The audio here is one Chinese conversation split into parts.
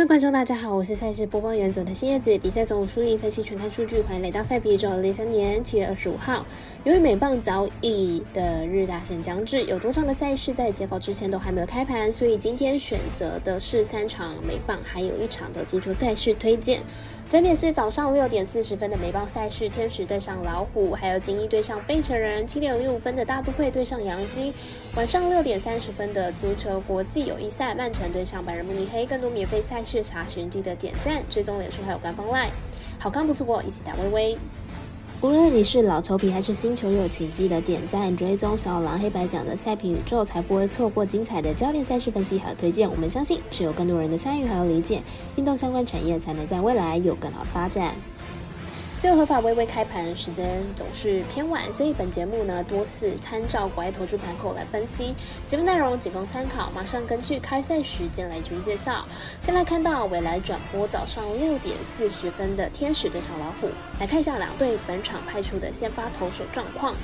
各位观众，大家好，我是赛事播报员佐藤新叶子。比赛总输赢分析全看数据，欢迎来到赛皮宇宙。二零三年七月二十五号，由于美棒早已的日大限将至，有多场的赛事在截稿之前都还没有开盘，所以今天选择的是三场美棒，还有一场的足球赛事推荐，分别是早上六点四十分的美棒赛事，天使对上老虎，还有金一对上费城人；七点零五分的大都会对上杨基，晚上六点三十分的足球国际友谊赛，曼城对上拜仁慕尼黑。更多免费赛。去查询记得点赞、追踪脸书还有官方 LINE，好看不错过，一起打微微。无论你是老球皮还是新球友，请记得点赞、追踪小狼黑白奖的赛评宇宙，才不会错过精彩的焦点赛事分析和推荐。我们相信，只有更多人的参与和理解，运动相关产业才能在未来有更好发展。自由合法微微开盘时间总是偏晚，所以本节目呢多次参照国外投注盘口来分析。节目内容仅供参考，马上根据开赛时间来逐一介绍。先来看到未来转播早上六点四十分的天使对上老虎，来看一下两队本场派出的先发投手状况。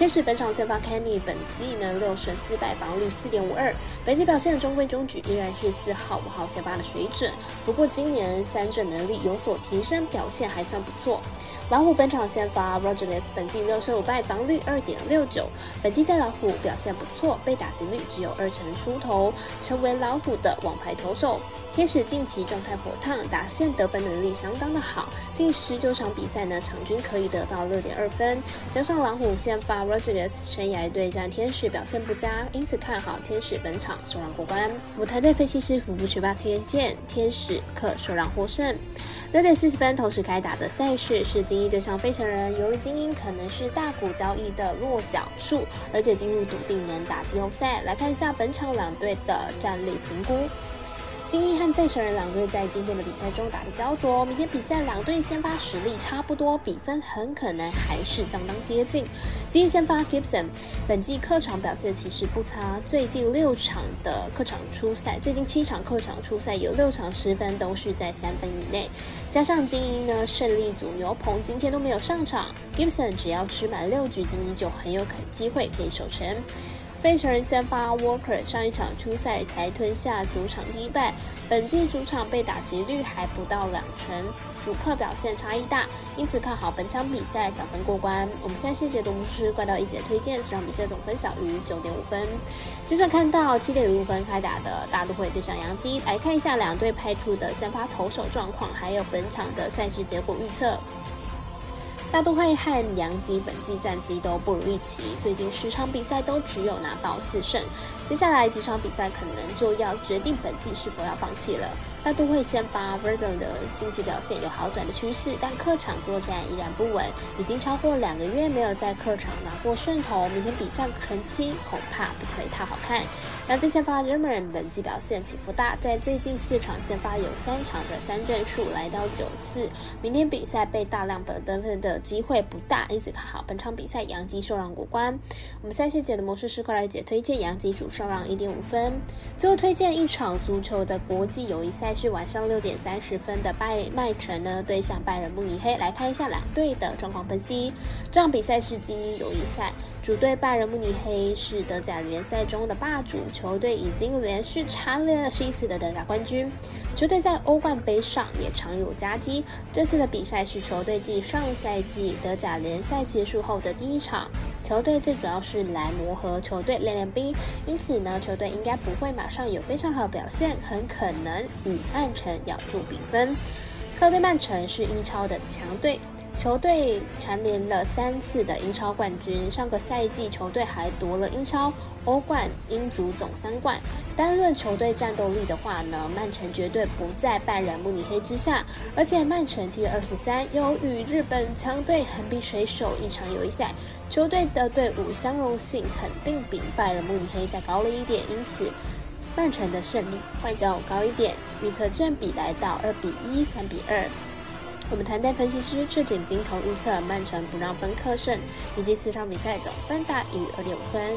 天使本场先发 Kenny，本季呢六胜四败，防御率四点五二，本季表现中规中矩，依然是四号、五号先发的水准。不过今年三振能力有所提升，表现还算不错。老虎本场先发 Rogers，本季六胜五败，防率二点六九，本季在老虎表现不错，被打击率只有二成出头，成为老虎的王牌投手。天使近期状态火烫，打线得分能力相当的好，近十九场比赛呢，场均可以得到六点二分。加上老虎先发 Rogers 生涯对战天使表现不佳，因此看好天使本场首让过关。舞台队分析师福布学霸推荐天使可首让获胜。六点四十分同时开打的赛事是精英对上费城人，由于精英可能是大股交易的落脚处，而且进入笃定能打季后赛。来看一下本场两队的战力评估。精英和费城人两队在今天的比赛中打的焦灼，明天比赛两队先发实力差不多，比分很可能还是相当接近。精英先发 Gibson，本季客场表现其实不差，最近六场的客场出赛，最近七场客场出赛有六场失分都是在三分以内，加上精英呢胜利组牛棚今天都没有上场，Gibson 只要吃满六局，精英就很有可能机会可以守成。费城人先发 Walker 上一场初赛才吞下主场第一败，本季主场被打击率还不到两成，主客表现差异大，因此看好本场比赛小分过关。我们现在解读是怪盗一姐推荐，这场比赛总分小于九点五分。接着看到七点零五分开打的大都会对上杨基，来看一下两队派出的先发投手状况，还有本场的赛事结果预测。大都会和杨基本季战绩都不如预期，最近十场比赛都只有拿到四胜，接下来几场比赛可能就要决定本季是否要放弃了。大都会先发 Verdon 的近期表现有好转的趋势，但客场作战依然不稳，已经超过两个月没有在客场拿过胜投，明天比赛成绩恐怕不会太好看。那这先发 r e m e r 本季表现起伏大，在最近四场先发有三场的三振数来到九次，明天比赛被大量本得分的机会不大，因此看好本场比赛杨基受让过关。我们赛事解的模式是快来解推荐杨基主受让一点五分，最后推荐一场足球的国际友谊赛。是晚上六点三十分的拜麦城呢对上拜仁慕尼黑，来看一下两队的状况分析。这场比赛是精英友谊赛，主队拜仁慕尼黑是德甲联赛中的霸主球队，已经连续蝉联了十一次的德甲冠军。球队在欧冠杯上也常有佳绩。这次的比赛是球队继上赛季德甲联赛结束后的第一场，球队最主要是来磨合球队练练兵，因此呢，球队应该不会马上有非常好的表现，很可能与曼城咬住比分。客队曼城是英超的强队，球队蝉联了三次的英超冠军。上个赛季球队还夺了英超、欧冠、英足总三冠。单论球队战斗力的话呢，曼城绝对不在拜仁慕尼黑之下。而且曼城七月二十三又与日本强队横滨水手一场友谊赛，球队的队伍相容性肯定比拜仁慕尼黑再高了一点，因此。曼城的胜率会较高一点，预测占比来到二比一、三比二。我们团队分析师赤井金童预测曼城不让分客胜，以及此场比赛总分大于二点五分。